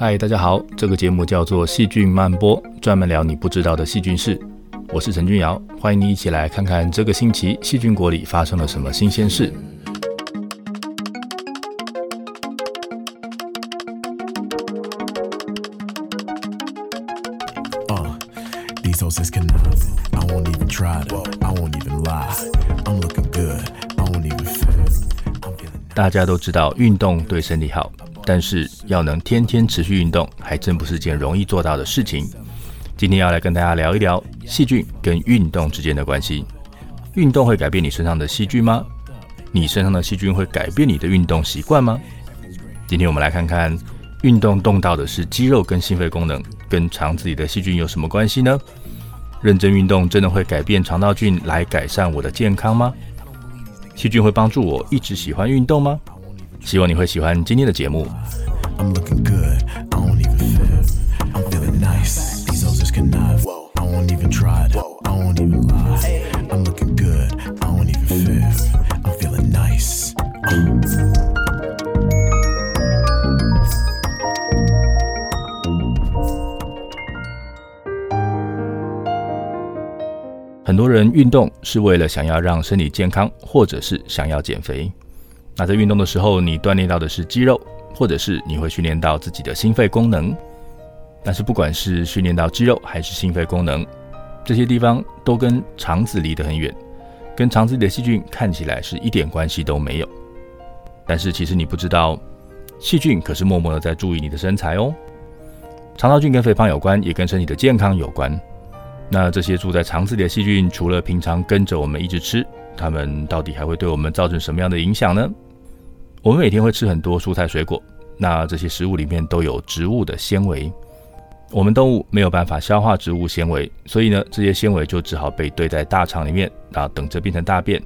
嗨，大家好，这个节目叫做《细菌漫播》，专门聊你不知道的细菌事。我是陈君尧，欢迎你一起来看看这个星期细菌国里发生了什么新鲜事。大家都知道运动对身体好，但是要能天天持续运动，还真不是件容易做到的事情。今天要来跟大家聊一聊细菌跟运动之间的关系。运动会改变你身上的细菌吗？你身上的细菌会改变你的运动习惯吗？今天我们来看看，运动动到的是肌肉跟心肺功能，跟肠子里的细菌有什么关系呢？认真运动真的会改变肠道菌来改善我的健康吗？细菌会帮助我一直喜欢运动吗？希望你会喜欢今天的节目。很多人运动是为了想要让身体健康，或者是想要减肥。那在运动的时候，你锻炼到的是肌肉，或者是你会训练到自己的心肺功能。但是不管是训练到肌肉还是心肺功能，这些地方都跟肠子离得很远，跟肠子里的细菌看起来是一点关系都没有。但是其实你不知道，细菌可是默默的在注意你的身材哦。肠道菌跟肥胖有关，也跟身体的健康有关。那这些住在肠子里的细菌，除了平常跟着我们一直吃，它们到底还会对我们造成什么样的影响呢？我们每天会吃很多蔬菜水果，那这些食物里面都有植物的纤维。我们动物没有办法消化植物纤维，所以呢，这些纤维就只好被堆在大肠里面，啊，等着变成大便。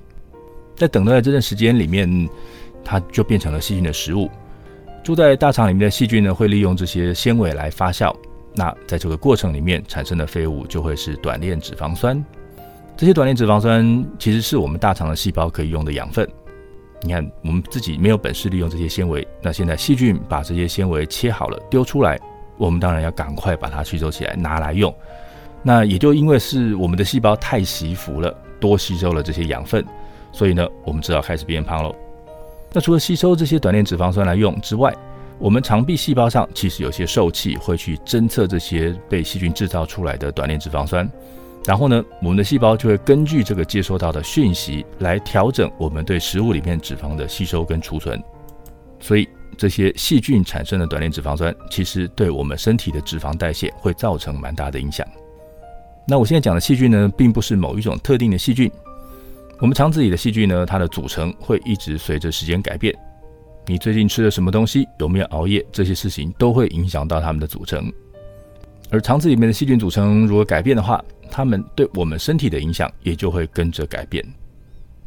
在等待的这段时间里面，它就变成了细菌的食物。住在大肠里面的细菌呢，会利用这些纤维来发酵。那在这个过程里面产生的废物就会是短链脂肪酸，这些短链脂肪酸其实是我们大肠的细胞可以用的养分。你看，我们自己没有本事利用这些纤维，那现在细菌把这些纤维切好了丢出来，我们当然要赶快把它吸收起来拿来用。那也就因为是我们的细胞太习福了，多吸收了这些养分，所以呢，我们只好开始变胖喽。那除了吸收这些短链脂肪酸来用之外，我们肠壁细胞上其实有些受器会去侦测这些被细菌制造出来的短链脂肪酸，然后呢，我们的细胞就会根据这个接收到的讯息来调整我们对食物里面脂肪的吸收跟储存。所以这些细菌产生的短链脂肪酸，其实对我们身体的脂肪代谢会造成蛮大的影响。那我现在讲的细菌呢，并不是某一种特定的细菌，我们肠子里的细菌呢，它的组成会一直随着时间改变。你最近吃了什么东西？有没有熬夜？这些事情都会影响到它们的组成。而肠子里面的细菌组成如果改变的话，它们对我们身体的影响也就会跟着改变。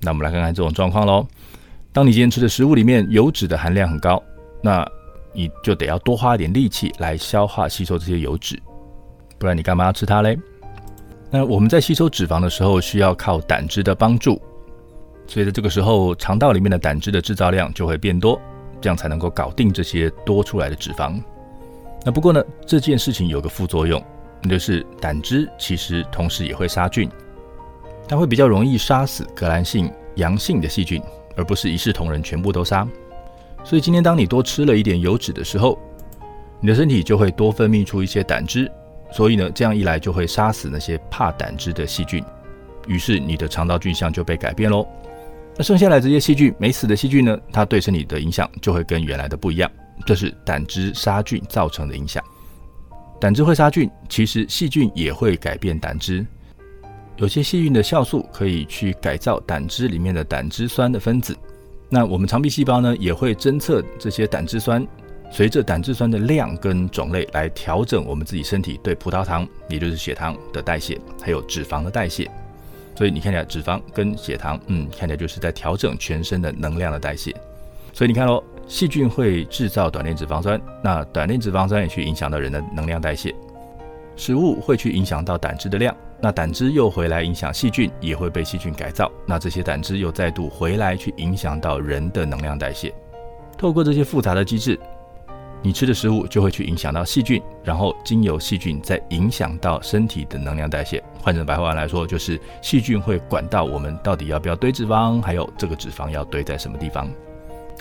那我们来看看这种状况喽。当你今天吃的食物里面油脂的含量很高，那你就得要多花一点力气来消化吸收这些油脂，不然你干嘛要吃它嘞？那我们在吸收脂肪的时候，需要靠胆汁的帮助。所以在这个时候，肠道里面的胆汁的制造量就会变多，这样才能够搞定这些多出来的脂肪。那不过呢，这件事情有个副作用，那就是胆汁其实同时也会杀菌，它会比较容易杀死革兰性阳性的细菌，而不是一视同仁全部都杀。所以今天当你多吃了一点油脂的时候，你的身体就会多分泌出一些胆汁，所以呢，这样一来就会杀死那些怕胆汁的细菌，于是你的肠道菌相就被改变喽。那剩下来这些细菌没死的细菌呢，它对身体的影响就会跟原来的不一样，这是胆汁杀菌造成的影响。胆汁会杀菌，其实细菌也会改变胆汁。有些细菌的酵素可以去改造胆汁里面的胆汁酸的分子。那我们肠壁细胞呢，也会侦测这些胆汁酸，随着胆汁酸的量跟种类来调整我们自己身体对葡萄糖，也就是血糖的代谢，还有脂肪的代谢。所以你看起来脂肪跟血糖，嗯，看起来就是在调整全身的能量的代谢。所以你看喽，细菌会制造短链脂肪酸，那短链脂肪酸也去影响到人的能量代谢。食物会去影响到胆汁的量，那胆汁又回来影响细菌，也会被细菌改造。那这些胆汁又再度回来去影响到人的能量代谢。透过这些复杂的机制，你吃的食物就会去影响到细菌，然后经由细菌再影响到身体的能量代谢。换成白话来说，就是细菌会管到我们到底要不要堆脂肪，还有这个脂肪要堆在什么地方。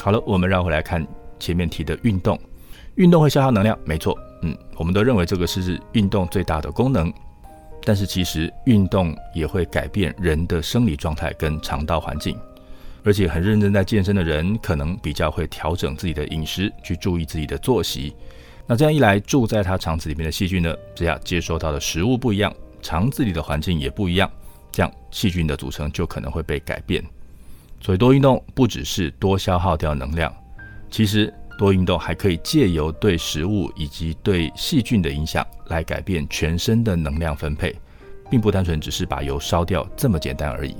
好了，我们绕回来看前面提的运动，运动会消耗能量，没错。嗯，我们都认为这个是运动最大的功能，但是其实运动也会改变人的生理状态跟肠道环境，而且很认真在健身的人，可能比较会调整自己的饮食，去注意自己的作息。那这样一来，住在他肠子里面的细菌呢，只要接收到的食物不一样，肠子里的环境也不一样，这样细菌的组成就可能会被改变。所以多运动不只是多消耗掉能量，其实。多运动还可以借由对食物以及对细菌的影响来改变全身的能量分配，并不单纯只是把油烧掉这么简单而已。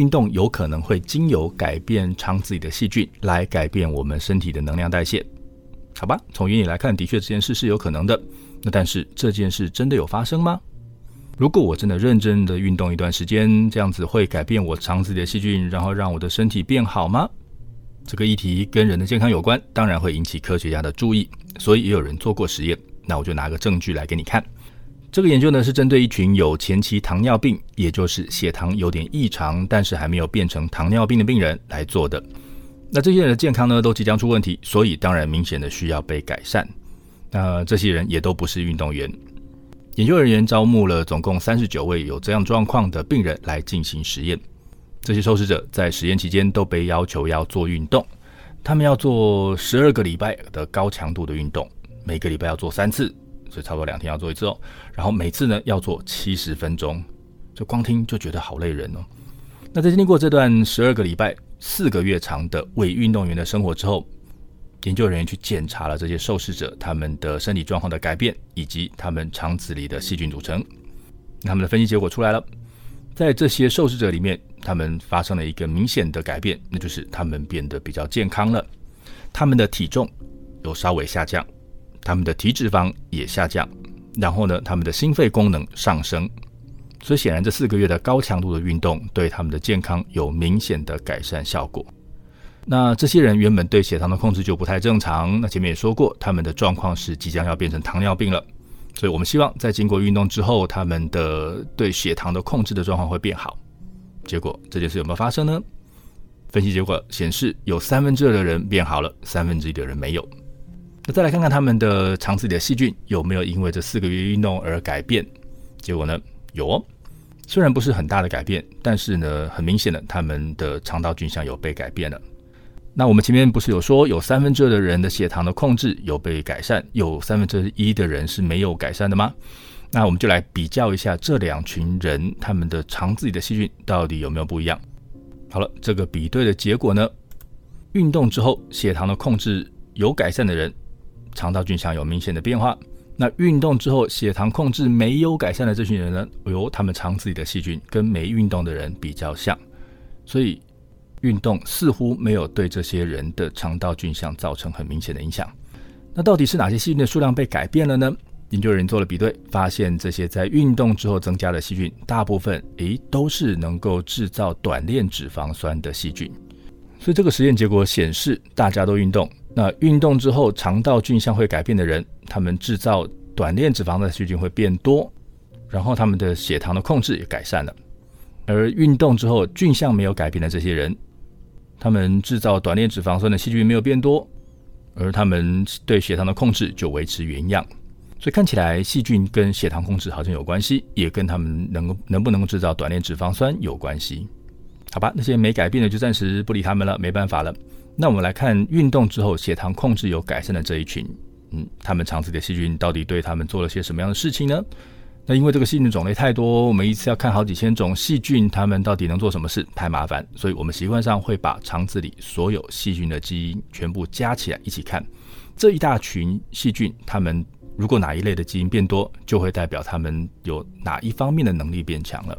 运动有可能会经由改变肠子里的细菌来改变我们身体的能量代谢。好吧，从原理来看，的确这件事是有可能的。那但是这件事真的有发生吗？如果我真的认真的运动一段时间，这样子会改变我肠子里的细菌，然后让我的身体变好吗？这个议题跟人的健康有关，当然会引起科学家的注意，所以也有人做过实验。那我就拿个证据来给你看。这个研究呢是针对一群有前期糖尿病，也就是血糖有点异常，但是还没有变成糖尿病的病人来做的。那这些人的健康呢都即将出问题，所以当然明显的需要被改善。那这些人也都不是运动员。研究人员招募了总共三十九位有这样状况的病人来进行实验。这些受试者在实验期间都被要求要做运动，他们要做十二个礼拜的高强度的运动，每个礼拜要做三次。所以差不多两天要做一次哦，然后每次呢要做七十分钟，就光听就觉得好累人哦。那在经历过这段十二个礼拜、四个月长的伪运动员的生活之后，研究人员去检查了这些受试者他们的身体状况的改变，以及他们肠子里的细菌组成。他们的分析结果出来了，在这些受试者里面，他们发生了一个明显的改变，那就是他们变得比较健康了，他们的体重有稍微下降。他们的体脂肪也下降，然后呢，他们的心肺功能上升，所以显然这四个月的高强度的运动对他们的健康有明显的改善效果。那这些人原本对血糖的控制就不太正常，那前面也说过，他们的状况是即将要变成糖尿病了，所以我们希望在经过运动之后，他们的对血糖的控制的状况会变好。结果这件事有没有发生呢？分析结果显示，有三分之二的人变好了，三分之一的人没有。再来看看他们的肠子里的细菌有没有因为这四个月运动而改变？结果呢，有哦，虽然不是很大的改变，但是呢，很明显的，他们的肠道菌相有被改变了。那我们前面不是有说，有三分之二的人的血糖的控制有被改善，有三分之一的人是没有改善的吗？那我们就来比较一下这两群人他们的肠子里的细菌到底有没有不一样。好了，这个比对的结果呢，运动之后血糖的控制有改善的人。肠道菌相有明显的变化。那运动之后血糖控制没有改善的这群人呢？由他们肠子里的细菌跟没运动的人比较像，所以运动似乎没有对这些人的肠道菌相造成很明显的影响。那到底是哪些细菌的数量被改变了呢？研究人员做了比对，发现这些在运动之后增加的细菌，大部分诶都是能够制造短链脂肪酸的细菌。所以这个实验结果显示，大家都运动。那运动之后，肠道菌相会改变的人，他们制造短链脂肪的细菌会变多，然后他们的血糖的控制也改善了。而运动之后菌相没有改变的这些人，他们制造短链脂肪酸的细菌没有变多，而他们对血糖的控制就维持原样。所以看起来细菌跟血糖控制好像有关系，也跟他们能够能不能够制造短链脂肪酸有关系。好吧，那些没改变的就暂时不理他们了，没办法了。那我们来看运动之后血糖控制有改善的这一群，嗯，他们肠子里的细菌到底对他们做了些什么样的事情呢？那因为这个细菌种类太多，我们一次要看好几千种细菌，他们到底能做什么事太麻烦，所以我们习惯上会把肠子里所有细菌的基因全部加起来一起看。这一大群细菌，他们如果哪一类的基因变多，就会代表他们有哪一方面的能力变强了。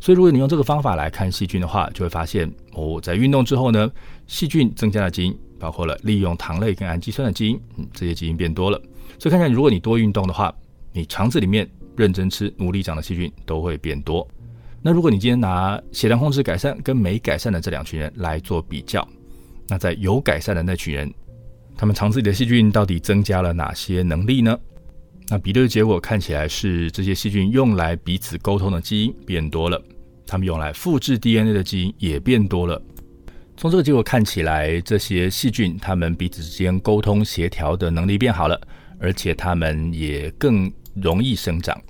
所以，如果你用这个方法来看细菌的话，就会发现哦，在运动之后呢，细菌增加的基因包括了利用糖类跟氨基酸的基因，嗯，这些基因变多了。所以看看，如果你多运动的话，你肠子里面认真吃、努力长的细菌都会变多。那如果你今天拿血糖控制改善跟没改善的这两群人来做比较，那在有改善的那群人，他们肠子里的细菌到底增加了哪些能力呢？那比对的结果看起来是这些细菌用来彼此沟通的基因变多了，它们用来复制 DNA 的基因也变多了。从这个结果看起来，这些细菌它们彼此之间沟通协调的能力变好了，而且它们也更容易生长。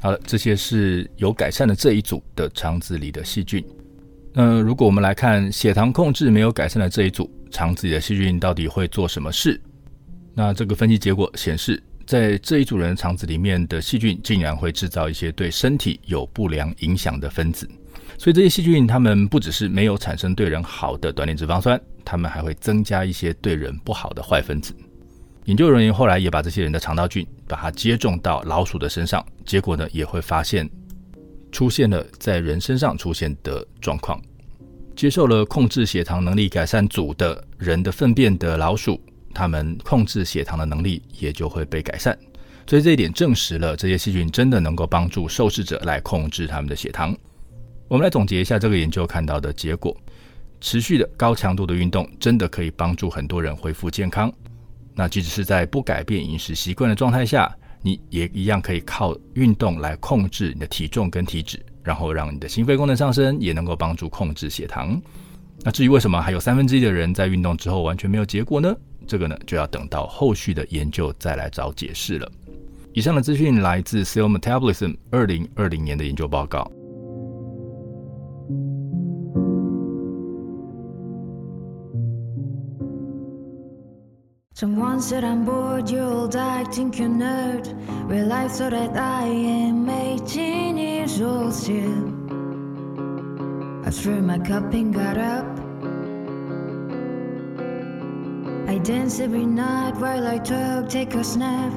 好了，这些是有改善的这一组的肠子里的细菌。那如果我们来看血糖控制没有改善的这一组肠子里的细菌到底会做什么事？那这个分析结果显示。在这一组人肠子里面的细菌，竟然会制造一些对身体有不良影响的分子。所以这些细菌，它们不只是没有产生对人好的短链脂肪酸，它们还会增加一些对人不好的坏分子。研究人员后来也把这些人的肠道菌，把它接种到老鼠的身上，结果呢，也会发现出现了在人身上出现的状况。接受了控制血糖能力改善组的人的粪便的老鼠，他们控制血糖的能力也就会被改善。所以这一点证实了这些细菌真的能够帮助受试者来控制他们的血糖。我们来总结一下这个研究看到的结果：持续的高强度的运动真的可以帮助很多人恢复健康。那即使是在不改变饮食习惯的状态下，你也一样可以靠运动来控制你的体重跟体脂，然后让你的心肺功能上升，也能够帮助控制血糖。那至于为什么还有三分之一的人在运动之后完全没有结果呢？这个呢就要等到后续的研究再来找解释了。以上的资讯来自 Cell Metabolism 二零二零年的研究报告。dance every night while I talk, take a snap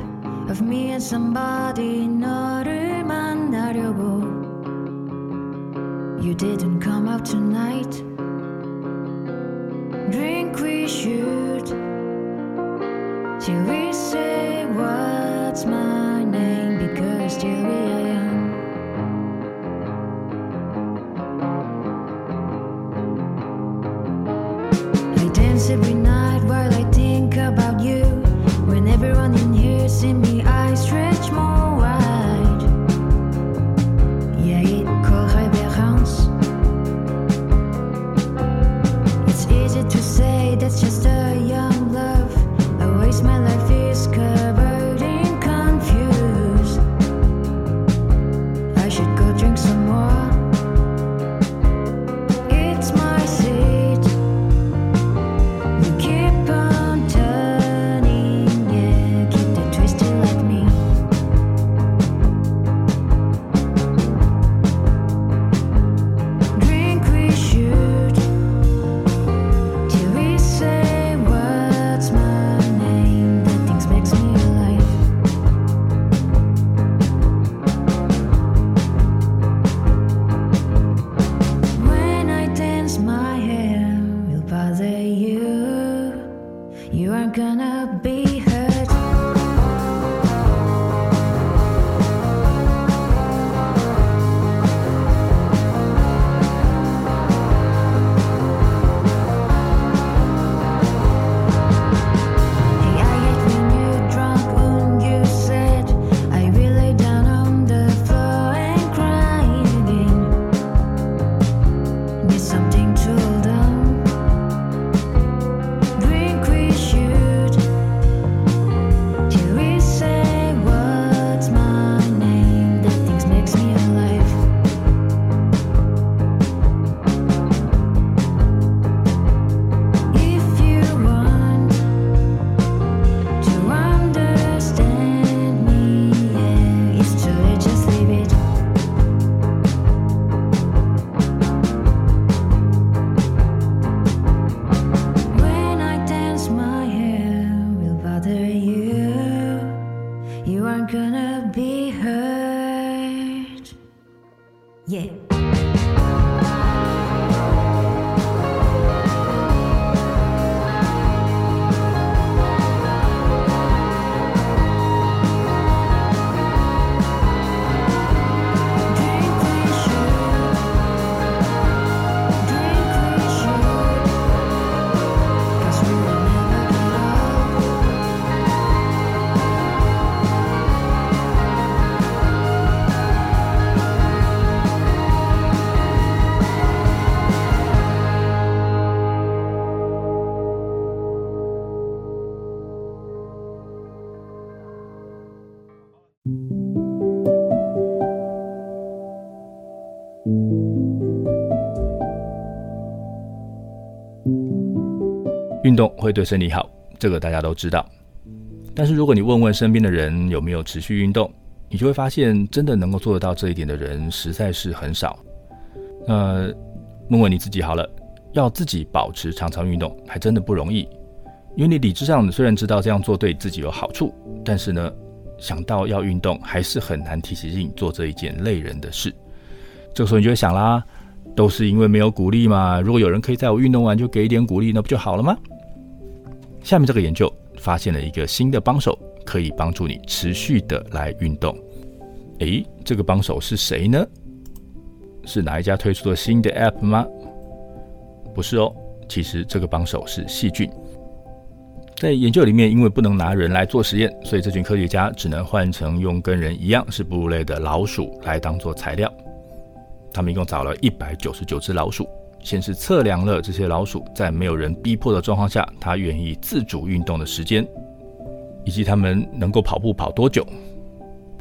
of me and somebody 너를 만나려고. You didn't come out tonight. Drink we should. Till we say what's my name because still we it's just aren't gonna be hurt. Yeah. 运动会对身体好”，这个大家都知道。但是如果你问问身边的人有没有持续运动，你就会发现，真的能够做得到这一点的人实在是很少。那问问你自己好了，要自己保持常常运动，还真的不容易。因为你理智上虽然知道这样做对自己有好处，但是呢，想到要运动，还是很难提起劲做这一件累人的事。这个时候你就会想啦，都是因为没有鼓励嘛。如果有人可以在我运动完就给一点鼓励，那不就好了吗？下面这个研究发现了一个新的帮手，可以帮助你持续的来运动。诶，这个帮手是谁呢？是哪一家推出的新的 App 吗？不是哦，其实这个帮手是细菌。在研究里面，因为不能拿人来做实验，所以这群科学家只能换成用跟人一样是哺乳类的老鼠来当做材料。他们一共找了一百九十九只老鼠，先是测量了这些老鼠在没有人逼迫的状况下，它愿意自主运动的时间，以及它们能够跑步跑多久。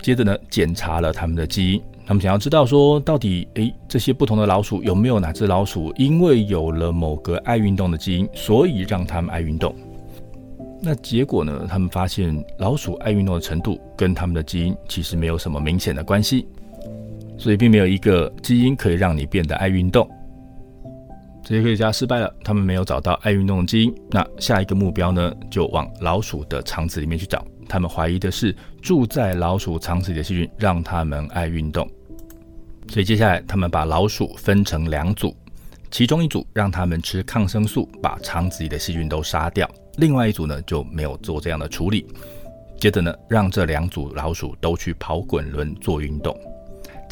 接着呢，检查了它们的基因，他们想要知道说，到底诶这些不同的老鼠有没有哪只老鼠因为有了某个爱运动的基因，所以让它们爱运动。那结果呢？他们发现老鼠爱运动的程度跟他们的基因其实没有什么明显的关系，所以并没有一个基因可以让你变得爱运动。这些科学家失败了，他们没有找到爱运动的基因。那下一个目标呢？就往老鼠的肠子里面去找。他们怀疑的是住在老鼠肠子里的细菌让他们爱运动。所以接下来他们把老鼠分成两组，其中一组让他们吃抗生素，把肠子里的细菌都杀掉。另外一组呢就没有做这样的处理，接着呢让这两组老鼠都去跑滚轮做运动，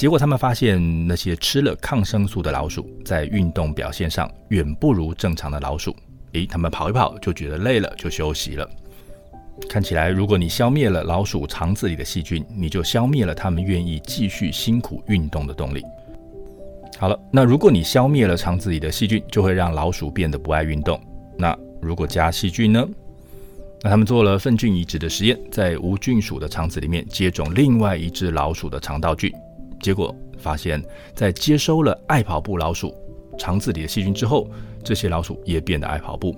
结果他们发现那些吃了抗生素的老鼠在运动表现上远不如正常的老鼠。诶，他们跑一跑就觉得累了，就休息了。看起来，如果你消灭了老鼠肠子里的细菌，你就消灭了他们愿意继续辛苦运动的动力。好了，那如果你消灭了肠子里的细菌，就会让老鼠变得不爱运动。那如果加细菌呢？那他们做了粪菌移植的实验，在无菌鼠的肠子里面接种另外一只老鼠的肠道菌，结果发现，在接收了爱跑步老鼠肠子里的细菌之后，这些老鼠也变得爱跑步。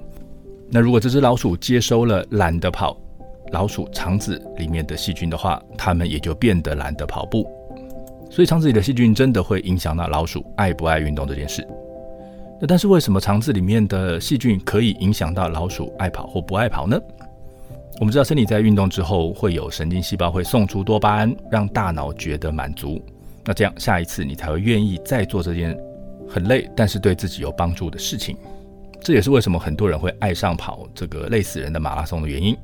那如果这只老鼠接收了懒得跑老鼠肠子里面的细菌的话，它们也就变得懒得跑步。所以肠子里的细菌真的会影响到老鼠爱不爱运动这件事。那但是为什么肠子里面的细菌可以影响到老鼠爱跑或不爱跑呢？我们知道身体在运动之后会有神经细胞会送出多巴胺，让大脑觉得满足。那这样下一次你才会愿意再做这件很累但是对自己有帮助的事情。这也是为什么很多人会爱上跑这个累死人的马拉松的原因。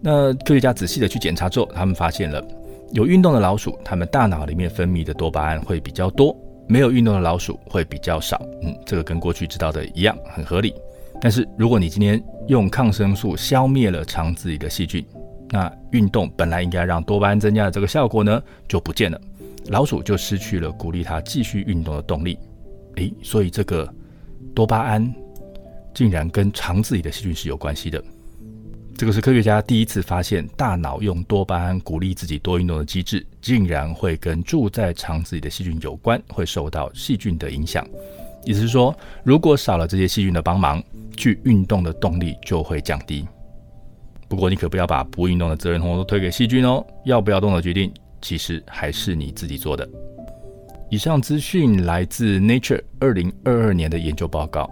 那科学家仔细的去检查之后，他们发现了有运动的老鼠，他们大脑里面分泌的多巴胺会比较多。没有运动的老鼠会比较少，嗯，这个跟过去知道的一样，很合理。但是如果你今天用抗生素消灭了肠子里的细菌，那运动本来应该让多巴胺增加的这个效果呢，就不见了，老鼠就失去了鼓励它继续运动的动力。诶，所以这个多巴胺竟然跟肠子里的细菌是有关系的。这个是科学家第一次发现，大脑用多巴胺鼓励自己多运动的机制，竟然会跟住在肠子里的细菌有关，会受到细菌的影响。意思是说，如果少了这些细菌的帮忙，去运动的动力就会降低。不过，你可不要把不运动的责任统统都推给细菌哦。要不要动的决定，其实还是你自己做的。以上资讯来自 Nature 二零二二年的研究报告。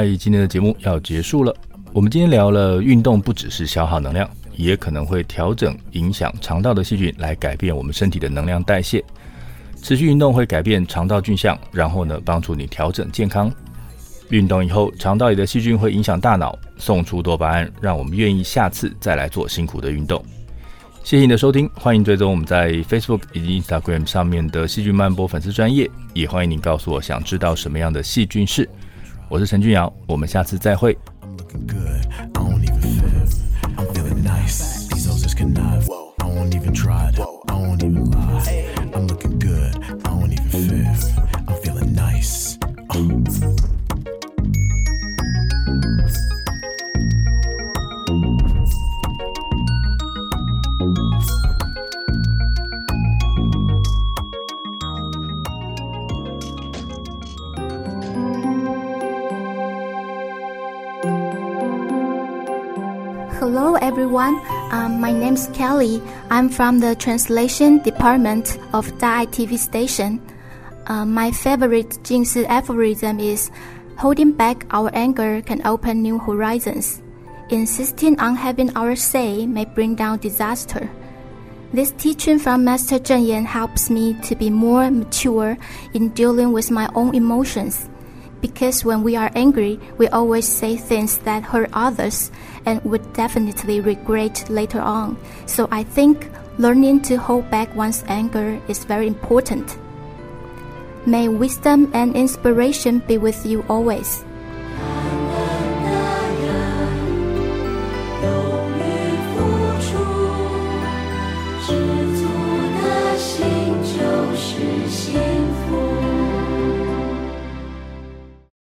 嗨，今天的节目要结束了。我们今天聊了运动不只是消耗能量，也可能会调整影响肠道的细菌，来改变我们身体的能量代谢。持续运动会改变肠道菌相，然后呢，帮助你调整健康。运动以后，肠道里的细菌会影响大脑，送出多巴胺，让我们愿意下次再来做辛苦的运动。谢谢你的收听，欢迎追踪我们在 Facebook 以及 Instagram 上面的细菌漫播粉丝专业，也欢迎你告诉我想知道什么样的细菌是。我是陈俊尧，我们下次再会。Hello everyone, um, my name's Kelly. I'm from the translation department of Dai TV station. Uh, my favorite Jingsi aphorism is holding back our anger can open new horizons. Insisting on having our say may bring down disaster. This teaching from Master Zheng Yan helps me to be more mature in dealing with my own emotions because when we are angry, we always say things that hurt others and would definitely regret later on. So I think learning to hold back one's anger is very important. May wisdom and inspiration be with you always.